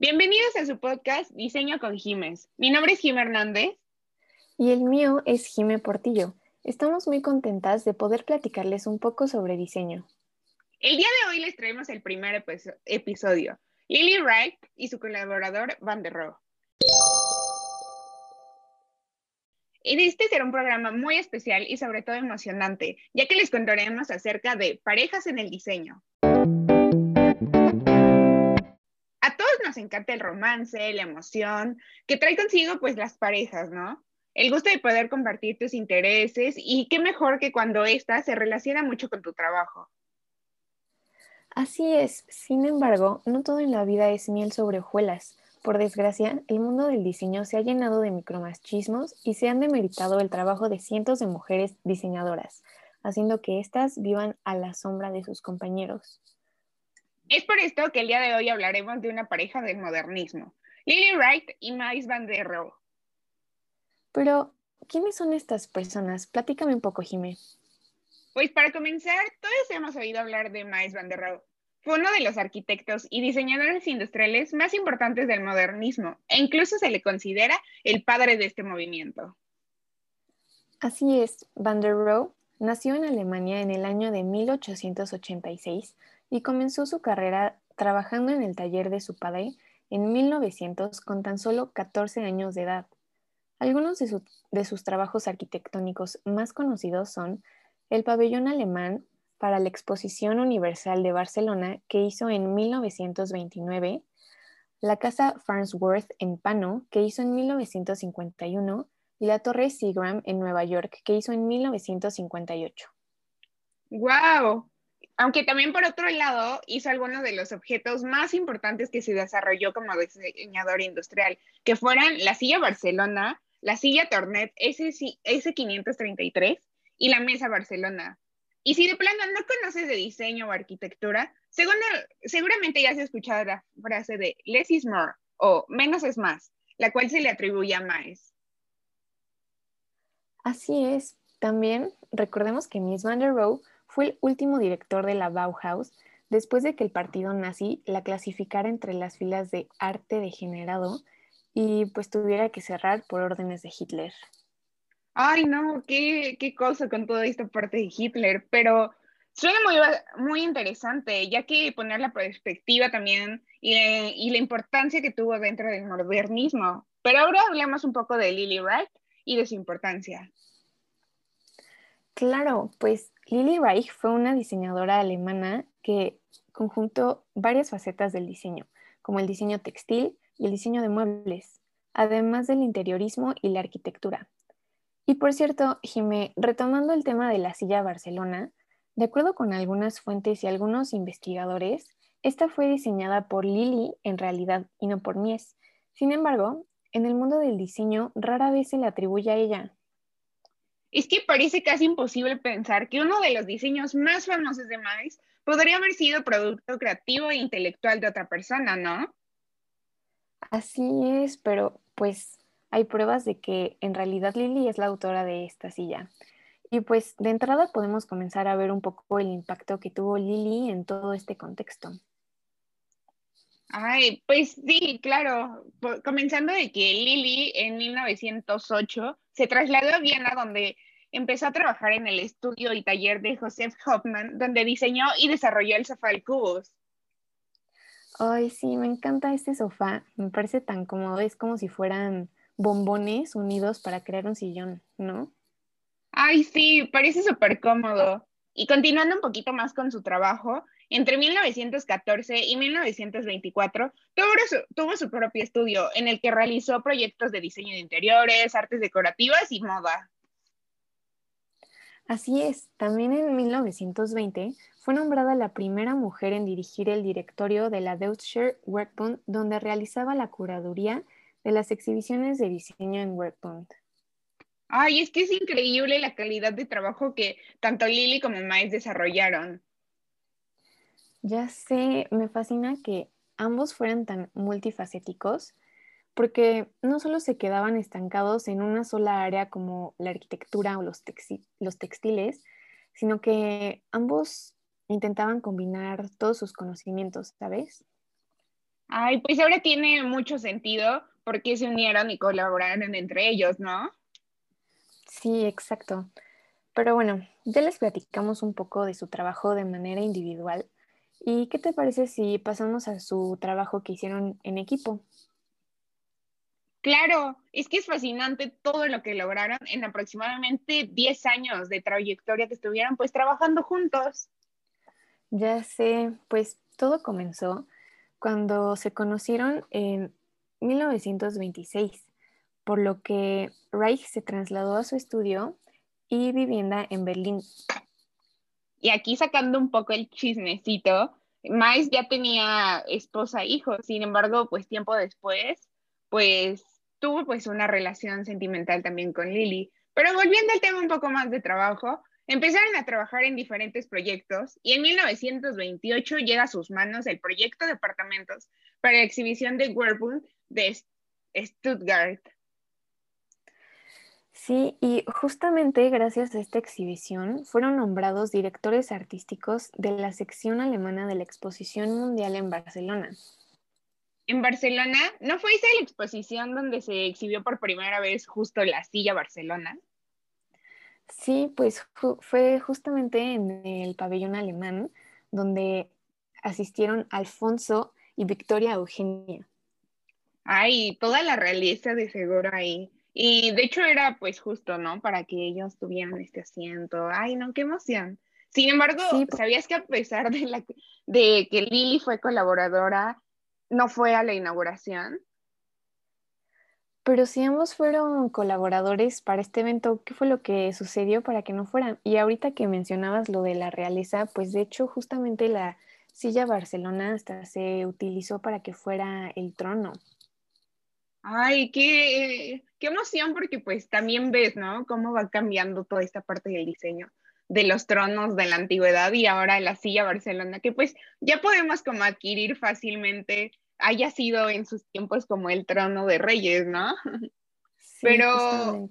Bienvenidos a su podcast Diseño con Jiménez. Mi nombre es Jim Hernández. Y el mío es Jime Portillo. Estamos muy contentas de poder platicarles un poco sobre diseño. El día de hoy les traemos el primer episodio. Lily Wright y su colaborador Van der Rohe. Este será un programa muy especial y sobre todo emocionante, ya que les contaremos acerca de parejas en el diseño. Nos encanta el romance, la emoción, que trae consigo pues las parejas, ¿no? El gusto de poder compartir tus intereses y qué mejor que cuando ésta se relaciona mucho con tu trabajo. Así es, sin embargo, no todo en la vida es miel sobre hojuelas. Por desgracia, el mundo del diseño se ha llenado de micromachismos y se han demeritado el trabajo de cientos de mujeres diseñadoras, haciendo que éstas vivan a la sombra de sus compañeros. Es por esto que el día de hoy hablaremos de una pareja del modernismo, Lily Wright y Miles Van der Rohe. Pero, ¿quiénes son estas personas? Platícame un poco, Jimé. Pues para comenzar, todos hemos oído hablar de Miles Van der Rohe. Fue uno de los arquitectos y diseñadores industriales más importantes del modernismo e incluso se le considera el padre de este movimiento. Así es, Van der Rohe nació en Alemania en el año de 1886 y comenzó su carrera trabajando en el taller de su padre en 1900 con tan solo 14 años de edad. Algunos de, sus trabajos arquitectónicos más conocidos son el pabellón alemán para la Exposición Universal de Barcelona que hizo en 1929, la Casa Farnsworth en Pano que hizo en 1951 y la Torre Seagram en Nueva York que hizo en 1958. ¡Wow! Aunque también por otro lado hizo algunos de los objetos más importantes que se desarrolló como diseñador industrial, que fueran la silla Barcelona, la silla Tornet S533 y la mesa Barcelona. Y si de plano no conoces de diseño o arquitectura, seguramente ya has escuchado la frase de less is more o menos es más, la cual se le atribuye a Maes. Así es. También recordemos que Miss Van der Rohe fue el último director de la Bauhaus después de que el partido nazi la clasificara entre las filas de arte degenerado y pues tuviera que cerrar por órdenes de Hitler. Ay, no, qué, qué cosa con toda esta parte de Hitler, pero suena muy, muy interesante, ya que poner la perspectiva también y, y la importancia que tuvo dentro del modernismo. Pero ahora hablemos un poco de Lily Wright y de su importancia. Claro, pues Lili Reich fue una diseñadora alemana que conjuntó varias facetas del diseño, como el diseño textil y el diseño de muebles, además del interiorismo y la arquitectura. Y por cierto, Jimé, retomando el tema de la silla Barcelona, de acuerdo con algunas fuentes y algunos investigadores, esta fue diseñada por Lili en realidad y no por Mies. Sin embargo, en el mundo del diseño rara vez se le atribuye a ella, es que parece casi imposible pensar que uno de los diseños más famosos de Miles podría haber sido producto creativo e intelectual de otra persona, ¿no? Así es, pero pues hay pruebas de que en realidad Lily es la autora de esta silla. Y pues de entrada podemos comenzar a ver un poco el impacto que tuvo Lily en todo este contexto. Ay, pues sí, claro. Comenzando de que Lily en 1908 se trasladó a Viena donde empezó a trabajar en el estudio y taller de Joseph Hoffman, donde diseñó y desarrolló el sofá del cubos. Ay, sí, me encanta este sofá. Me parece tan cómodo. Es como si fueran bombones unidos para crear un sillón, ¿no? Ay, sí, parece súper cómodo. Y continuando un poquito más con su trabajo, entre 1914 y 1924 tuvo su, propio estudio en el que realizó proyectos de diseño de interiores, artes decorativas y moda. Así es, también en 1920 fue nombrada la primera mujer en dirigir el directorio de la Deutsche Werkbund, donde realizaba la curaduría de las exhibiciones de diseño en Werkbund. Ay, es que es increíble la calidad de trabajo que tanto Lily como Miles desarrollaron. Ya sé, me fascina que ambos fueran tan multifacéticos porque no solo se quedaban estancados en una sola área como la arquitectura o los, los textiles, sino que ambos intentaban combinar todos sus conocimientos, ¿sabes? Ay, pues ahora tiene mucho sentido porque se unieron y colaboraron entre ellos, ¿no? Sí, exacto. Pero bueno, ya les platicamos un poco de su trabajo de manera individual. ¿Y qué te parece si pasamos a su trabajo que hicieron en equipo? Claro, es que es fascinante todo lo que lograron en aproximadamente 10 años de trayectoria que estuvieron pues trabajando juntos. Ya sé, pues todo comenzó cuando se conocieron en 1926, por lo que Reich se trasladó a su estudio y vivienda en Berlín. Y aquí sacando un poco el chismecito, Mais ya tenía esposa e hijos, sin embargo, pues tiempo después, pues tuvo pues una relación sentimental también con Lily. Pero volviendo al tema un poco más de trabajo, empezaron a trabajar en diferentes proyectos y en 1928 llega a sus manos el proyecto de apartamentos para la exhibición de Werburg de Stuttgart. Sí, y justamente gracias a esta exhibición fueron nombrados directores artísticos de la sección alemana de la Exposición Mundial en Barcelona. En Barcelona, ¿no fue esa la exposición donde se exhibió por primera vez justo la silla Barcelona? Sí, pues fue justamente en el pabellón alemán donde asistieron Alfonso y Victoria Eugenia. Ay, toda la realeza de seguro ahí. Y de hecho era pues justo, ¿no? Para que ellos tuvieran este asiento. Ay, no, qué emoción. Sin embargo, pues ¿sabías que a pesar de, la, de que Lili fue colaboradora, no fue a la inauguración? Pero si ambos fueron colaboradores para este evento, ¿qué fue lo que sucedió para que no fueran? Y ahorita que mencionabas lo de la realeza, pues de hecho justamente la silla Barcelona hasta se utilizó para que fuera el trono. Ay, qué, qué emoción, porque pues también ves, ¿no? Cómo va cambiando toda esta parte del diseño de los tronos de la antigüedad y ahora la silla Barcelona, que pues ya podemos como adquirir fácilmente, haya sido en sus tiempos como el trono de reyes, ¿no? Pero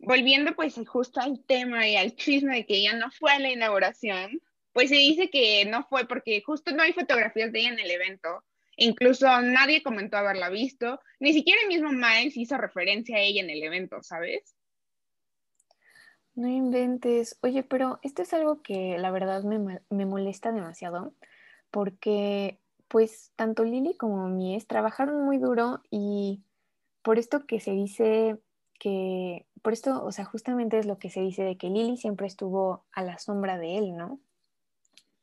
volviendo pues justo al tema y al chisme de que ella no fue a la inauguración, pues se dice que no fue porque justo no hay fotografías de ella en el evento, Incluso nadie comentó haberla visto, ni siquiera el mismo Miles hizo referencia a ella en el evento, ¿sabes? No inventes. Oye, pero esto es algo que la verdad me, me molesta demasiado, porque pues tanto Lily como Mies trabajaron muy duro y por esto que se dice que, por esto, o sea, justamente es lo que se dice de que Lily siempre estuvo a la sombra de él, ¿no?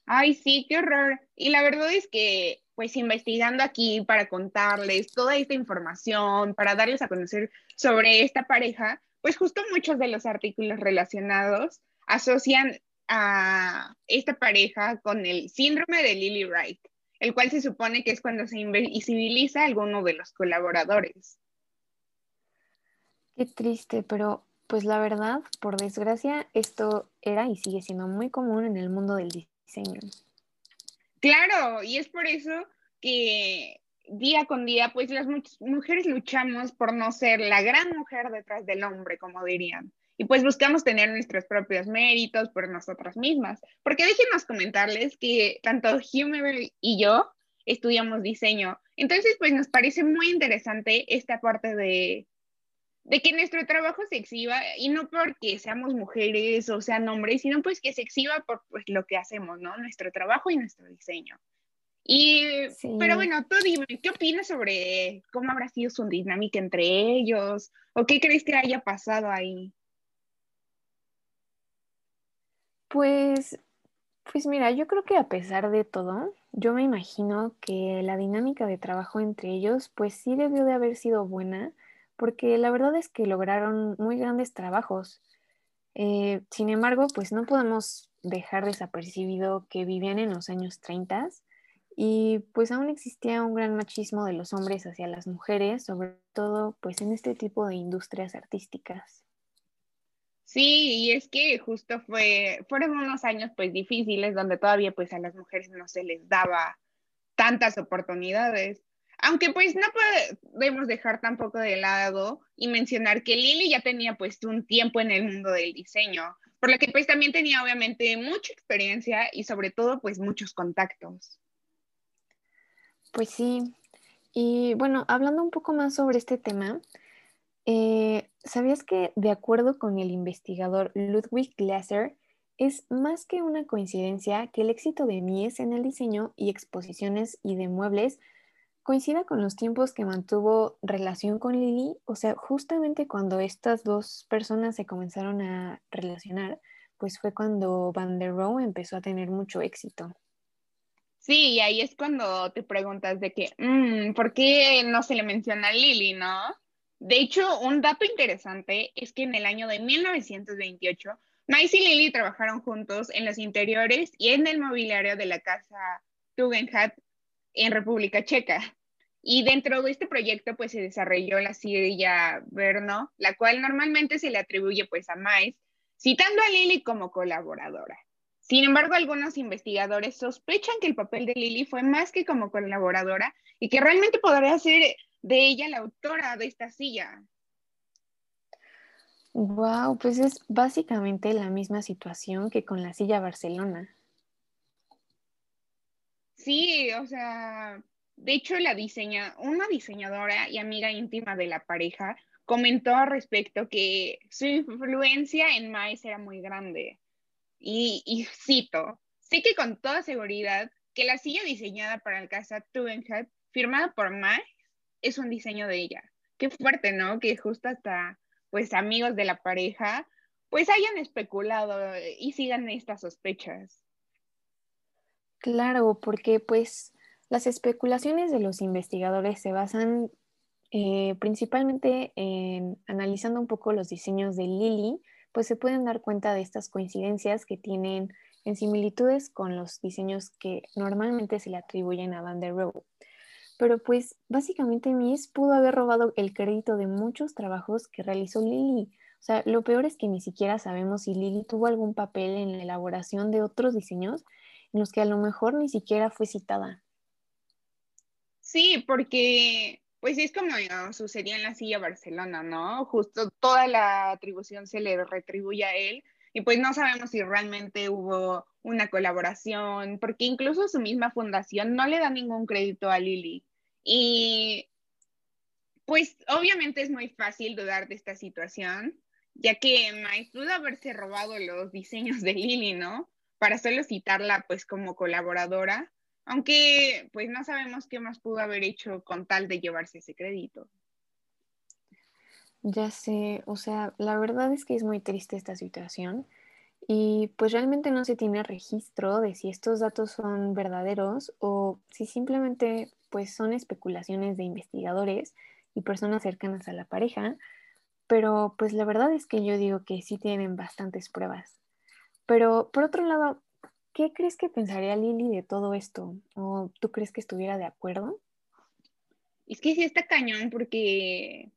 Ay, sí, qué horror. Y la verdad es que pues investigando aquí para contarles toda esta información, para darles a conocer sobre esta pareja, pues justo muchos de los artículos relacionados asocian a esta pareja con el síndrome de Lily Wright, el cual se supone que es cuando se invisibiliza a alguno de los colaboradores. Qué triste, pero pues la verdad, por desgracia, esto era y sigue siendo muy común en el mundo del diseño. Claro, y es por eso que día con día, pues las mujeres luchamos por no ser la gran mujer detrás del hombre, como dirían. Y pues buscamos tener nuestros propios méritos por nosotras mismas. Porque déjenos comentarles que tanto Hume y yo estudiamos diseño. Entonces, pues nos parece muy interesante esta parte de, de que nuestro trabajo se exhiba y no porque seamos mujeres o sean hombres, sino pues que se exhiba por pues, lo que hacemos, ¿no? Nuestro trabajo y nuestro diseño. Y, pero bueno, tú dime, ¿qué opinas sobre cómo habrá sido su dinámica entre ellos? ¿O qué crees que haya pasado ahí? Pues, pues mira, yo creo que a pesar de todo, yo me imagino que la dinámica de trabajo entre ellos, pues sí debió de haber sido buena, porque la verdad es que lograron muy grandes trabajos. Eh, sin embargo, pues no podemos dejar desapercibido que vivían en los años 30 y pues aún existía un gran machismo de los hombres hacia las mujeres, sobre todo pues en este tipo de industrias artísticas. Sí, y es que justo fue, fueron unos años pues difíciles donde todavía pues a las mujeres no se les daba tantas oportunidades. Aunque pues no podemos dejar tampoco de lado y mencionar que Lily ya tenía pues un tiempo en el mundo del diseño, por lo que pues también tenía obviamente mucha experiencia y sobre todo pues muchos contactos. Pues sí, Y bueno, hablando un poco más sobre este tema, eh, ¿sabías que de acuerdo con el investigador Ludwig Glasser, es más que una coincidencia que el éxito de Mies en el diseño y exposiciones y de muebles coincida con los tiempos que mantuvo relación con Lily? O sea, justamente cuando estas dos personas se comenzaron a relacionar, pues fue cuando Van der Rohe empezó a tener mucho éxito. Sí, y ahí es cuando te preguntas de que, mm, ¿por qué no se le menciona a Lily, no? De hecho, un dato interesante es que en el año de 1928, Mice y Lily trabajaron juntos en los interiores y en el mobiliario de la casa Tugendhat en República Checa. Y dentro de este proyecto, pues se desarrolló la silla Verno, la cual normalmente se le atribuye pues a Mice, citando a Lily como colaboradora. Sin embargo, algunos investigadores sospechan que el papel de Lily fue más que como colaboradora y que realmente podría ser de ella la autora de esta silla. Wow, pues es básicamente la misma situación que con la silla Barcelona. Sí, o sea, de hecho la diseña, una diseñadora y amiga íntima de la pareja comentó al respecto que su influencia en Mais era muy grande. Y, cito, sé que con toda seguridad que la silla diseñada para el casa Tugendhat, firmada por Mike, es un diseño de ella. Qué fuerte, ¿no? Que justo hasta, pues, amigos de la pareja, pues hayan especulado y sigan estas sospechas. Claro, porque pues las especulaciones de los investigadores se basan eh, principalmente en analizando un poco los diseños de Lily, pues se pueden dar cuenta de estas coincidencias que tienen en similitudes con los diseños que normalmente se le atribuyen a Van der Rohe. Pero pues básicamente Mies pudo haber robado el crédito de muchos trabajos que realizó Lily. O sea, lo peor es que ni siquiera sabemos si Lily tuvo algún papel en la elaboración de otros diseños en los que a lo mejor ni siquiera fue citada. Sí, porque pues es como sucedía en la silla Barcelona, ¿no? Justo toda la atribución se le retribuye a él y pues no sabemos si realmente hubo una colaboración, porque incluso su misma fundación no le da ningún crédito a Lili. Y pues obviamente es muy fácil dudar de esta situación, ya que Mike pudo haberse robado los diseños de Lili, ¿no? Para solo citarla pues como colaboradora aunque pues no sabemos qué más pudo haber hecho con tal de llevarse ese crédito. Ya sé, o sea, la verdad es que es muy triste esta situación y pues realmente no se tiene registro de si estos datos son verdaderos o si simplemente pues son especulaciones de investigadores y personas cercanas a la pareja, pero pues la verdad es que yo digo que sí tienen bastantes pruebas. Pero por otro lado, ¿Qué crees que pensaría Lili de todo esto? ¿O tú crees que estuviera de acuerdo? Es que sí está cañón porque,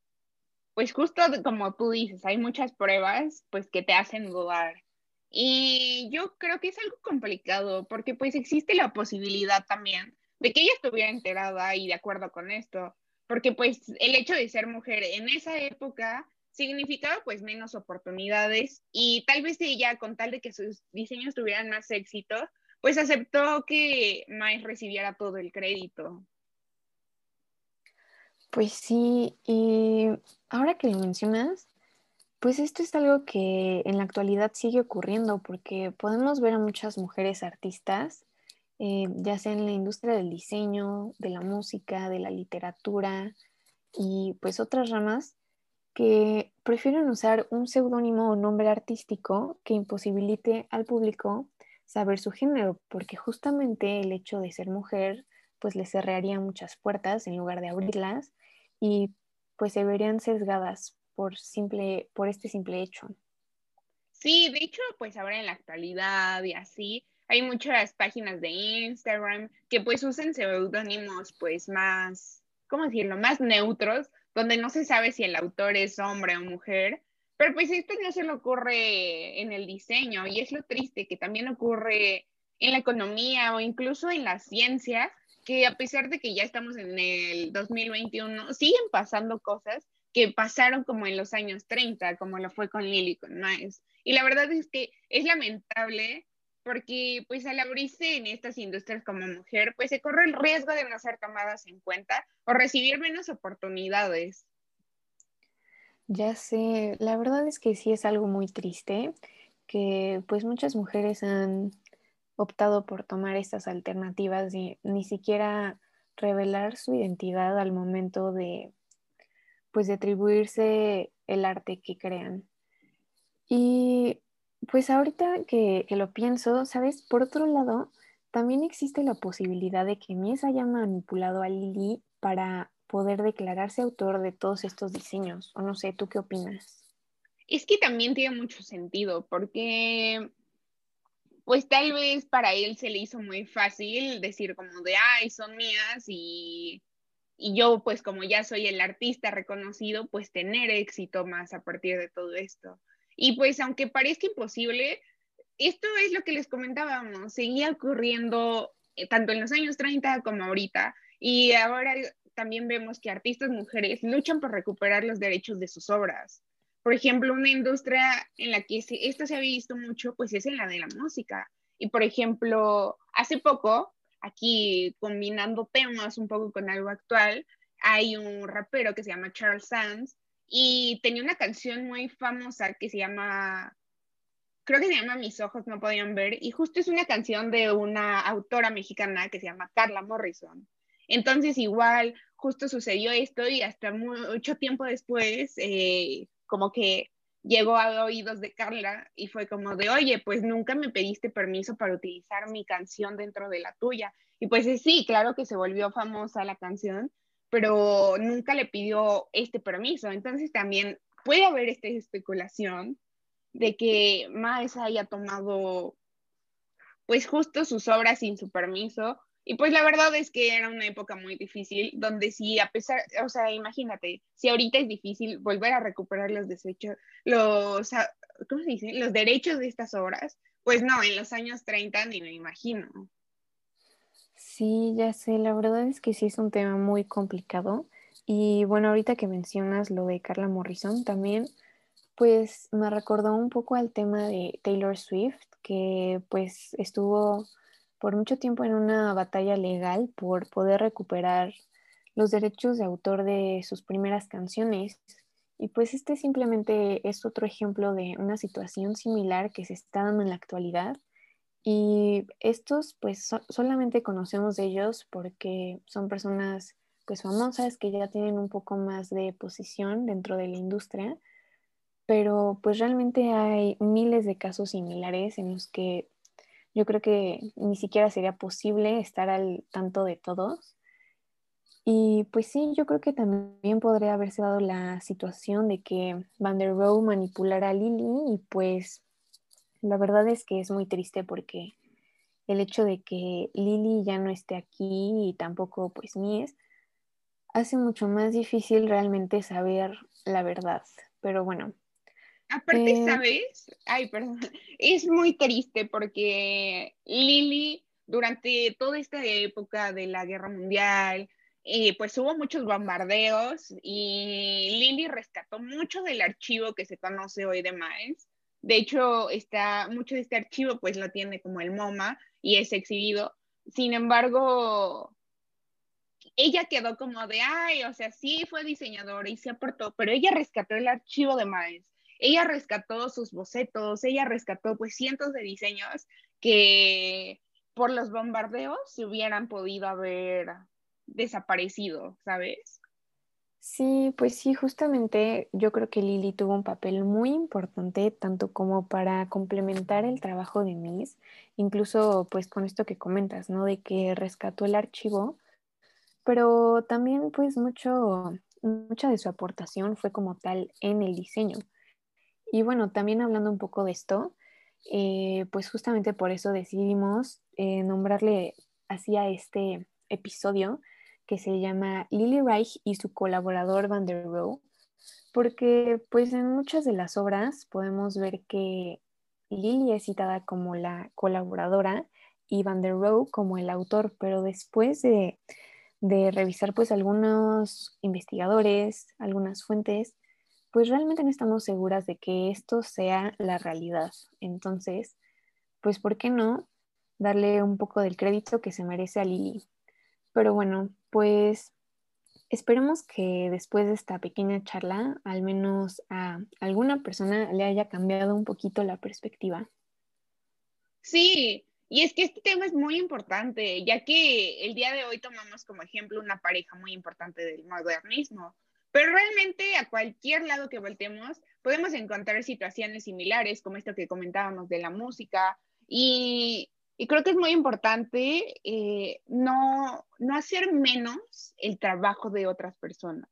pues justo como tú dices, hay muchas pruebas pues que te hacen dudar. Y yo creo que es algo complicado porque pues existe la posibilidad también de que ella estuviera enterada y de acuerdo con esto, porque pues el hecho de ser mujer en esa época significaba pues menos oportunidades y tal vez ella con tal de que sus diseños tuvieran más éxito, pues aceptó que Miles recibiera todo el crédito. Pues sí, y ahora que lo mencionas, pues esto es algo que en la actualidad sigue ocurriendo porque podemos ver a muchas mujeres artistas, eh, ya sea en la industria del diseño, de la música, de la literatura y pues otras ramas, que prefieren usar un seudónimo o nombre artístico que imposibilite al público saber su género, porque justamente el hecho de ser mujer pues le cerraría muchas puertas en lugar de abrirlas y pues se verían sesgadas por simple por este simple hecho. Sí, de hecho, pues ahora en la actualidad y así hay muchas páginas de Instagram que pues usan seudónimos pues más, ¿cómo decirlo?, más neutros donde no se sabe si el autor es hombre o mujer, pero pues esto no se le ocurre en el diseño y es lo triste que también ocurre en la economía o incluso en la ciencia, que a pesar de que ya estamos en el 2021, siguen pasando cosas que pasaron como en los años 30, como lo fue con Lily, con Miles. Y la verdad es que es lamentable porque pues al abrirse en estas industrias como mujer, pues se corre el riesgo de no ser tomadas en cuenta o recibir menos oportunidades. Ya sé, la verdad es que sí es algo muy triste que pues muchas mujeres han optado por tomar estas alternativas y ni siquiera revelar su identidad al momento de pues de atribuirse el arte que crean. Y pues ahorita que, lo pienso, ¿sabes? Por otro lado, también existe la posibilidad de que Mies haya manipulado a Lily para poder declararse autor de todos estos diseños. O no sé, ¿tú qué opinas? Es que también tiene mucho sentido, porque pues tal vez para él se le hizo muy fácil decir como de, ay, son mías y, y yo pues como ya soy el artista reconocido, pues tener éxito más a partir de todo esto. Y pues aunque parezca imposible, esto es lo que les comentábamos, seguía ocurriendo eh, tanto en los años 30 como ahorita. Y ahora también vemos que artistas mujeres luchan por recuperar los derechos de sus obras. Por ejemplo, una industria en la que esto se ha visto mucho, pues es en la de la música. Y por ejemplo, hace poco, aquí combinando temas un poco con algo actual, hay un rapero que se llama Charles Sands y tenía una canción muy famosa que se llama, creo que se llama Mis ojos no podían ver, y justo es una canción de una autora mexicana que se llama Carla Morrison. Entonces igual, justo sucedió esto y hasta mucho tiempo después, eh, como que llegó a oídos de Carla y fue como de, oye, pues nunca me pediste permiso para utilizar mi canción dentro de la tuya. Y pues sí, claro que se volvió famosa la canción, pero nunca le pidió este permiso. Entonces también puede haber esta especulación de que Maes haya tomado pues justo sus obras sin su permiso. Y pues la verdad es que era una época muy difícil, donde si a pesar, o sea, imagínate, si ahorita es difícil volver a recuperar los desechos, los, ¿cómo se dice? Los derechos de estas obras, pues no, en los años 30 ni me imagino. Sí, ya sé, la verdad es que sí es un tema muy complicado. Y bueno, ahorita que mencionas lo de Carla Morrison también, pues me recordó un poco al tema de Taylor Swift, que pues estuvo por mucho tiempo en una batalla legal por poder recuperar los derechos de autor de sus primeras canciones. Y pues este simplemente es otro ejemplo de una situación similar que se está dando en la actualidad y estos, pues solamente conocemos de ellos porque son personas pues famosas que ya tienen un poco más de posición dentro de la industria, pero pues realmente hay miles de casos similares en los que yo creo que ni siquiera sería posible estar al tanto de todos. Y pues sí, yo creo que también podría haberse dado la situación de que Van der Rohe manipulara a Lily y pues la verdad es que es muy triste porque el hecho de que Lily ya no esté aquí y tampoco pues Mies hace mucho más difícil realmente saber la verdad. Pero bueno. Aparte, eh, ¿sabes? Ay, perdón. Es muy triste porque Lily durante toda esta época de la guerra mundial, eh, pues hubo muchos bombardeos y Lily rescató mucho del archivo que se conoce hoy de Miles de hecho, está, mucho de este archivo pues lo tiene como el MoMA y es exhibido. Sin embargo, ella quedó como de, ay, o sea, sí fue diseñadora y se aportó, pero ella rescató el archivo de Maes, ella rescató sus bocetos, ella rescató pues cientos de diseños que por los bombardeos se hubieran podido haber desaparecido, ¿sabes? Sí, pues sí, justamente yo creo que Lili tuvo un papel muy importante, tanto como para complementar el trabajo de Miss, incluso pues con esto que comentas, ¿no? De que rescató el archivo, pero también pues mucho, mucha de su aportación fue como tal en el diseño. Y bueno, también hablando un poco de esto, eh, pues justamente por eso decidimos eh, nombrarle así a este episodio que se llama Lily Reich y su colaborador Van der Rohe, porque pues en muchas de las obras podemos ver que Lily es citada como la colaboradora y Van der Rohe como el autor, pero después de, de revisar pues algunos investigadores, algunas fuentes, pues realmente no estamos seguras de que esto sea la realidad. Entonces, pues, ¿por qué no darle un poco del crédito que se merece a Lili? Pero bueno, pues esperemos que después de esta pequeña charla, al menos a alguna persona le haya cambiado un poquito la perspectiva. Sí, y es que este tema es muy importante, ya que el día de hoy tomamos como ejemplo una pareja muy importante del modernismo, pero realmente a cualquier lado que voltemos podemos encontrar situaciones similares, como esto que comentábamos de la música, y, creo que es muy importante eh, no, hacer menos el trabajo de otras personas,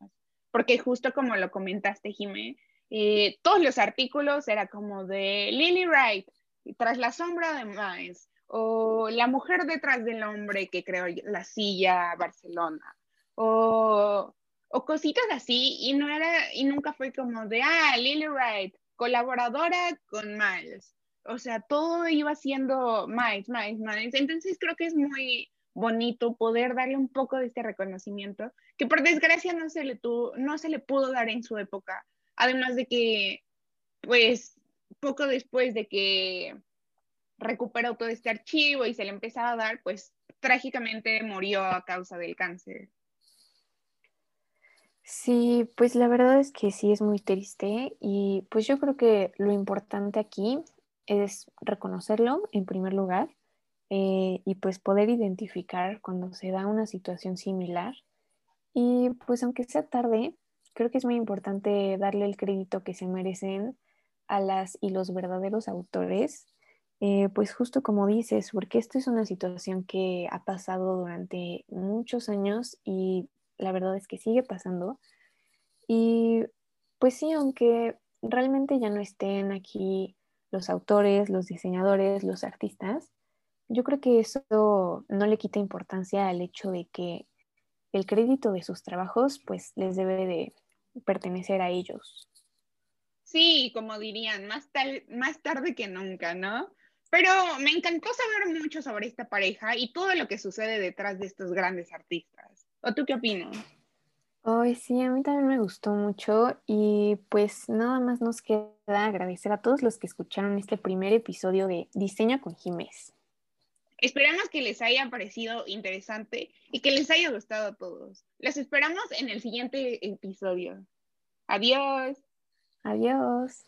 porque justo como lo comentaste, Jimé, eh, todos los artículos era como de Lily Wright, tras la sombra de Miles, o La mujer detrás del hombre que creó la silla Barcelona, o, o cositas así, y no era, y nunca fue como de, ah, Lily Wright, colaboradora con Miles. O sea, todo iba siendo Miles, Miles, Miles. Entonces creo que es muy bonito poder darle un poco de este reconocimiento, que por desgracia no se le, tuvo, no se le pudo dar en su época. Además de que, pues, poco después de que recuperó todo este archivo y se le empezaba a dar, pues trágicamente murió a causa del cáncer. Sí, pues la verdad es que sí es muy triste y pues yo creo que lo importante aquí es reconocerlo en primer lugar eh, y pues poder identificar cuando se da una situación similar y pues aunque sea tarde, creo que es muy importante darle el crédito que se merecen a las y los verdaderos autores eh, pues justo como dices, porque esto es una situación que ha pasado durante muchos años y la verdad es que sigue pasando. Y pues sí, aunque realmente ya no estén aquí los autores, los diseñadores, los artistas, yo creo que eso no le quita importancia al hecho de que el crédito de sus trabajos pues les debe de pertenecer a ellos. Sí, como dirían, más, más tarde que nunca, ¿no? Pero me encantó saber mucho sobre esta pareja y todo lo que sucede detrás de estos grandes artistas. ¿O tú qué opinas? Hoy sí, a mí también me gustó mucho y pues nada más nos queda agradecer a todos los que escucharon este primer episodio de Diseña con Jiménez. Esperamos que les haya parecido interesante y que les haya gustado a todos. Los esperamos en el siguiente episodio. Adiós. Adiós.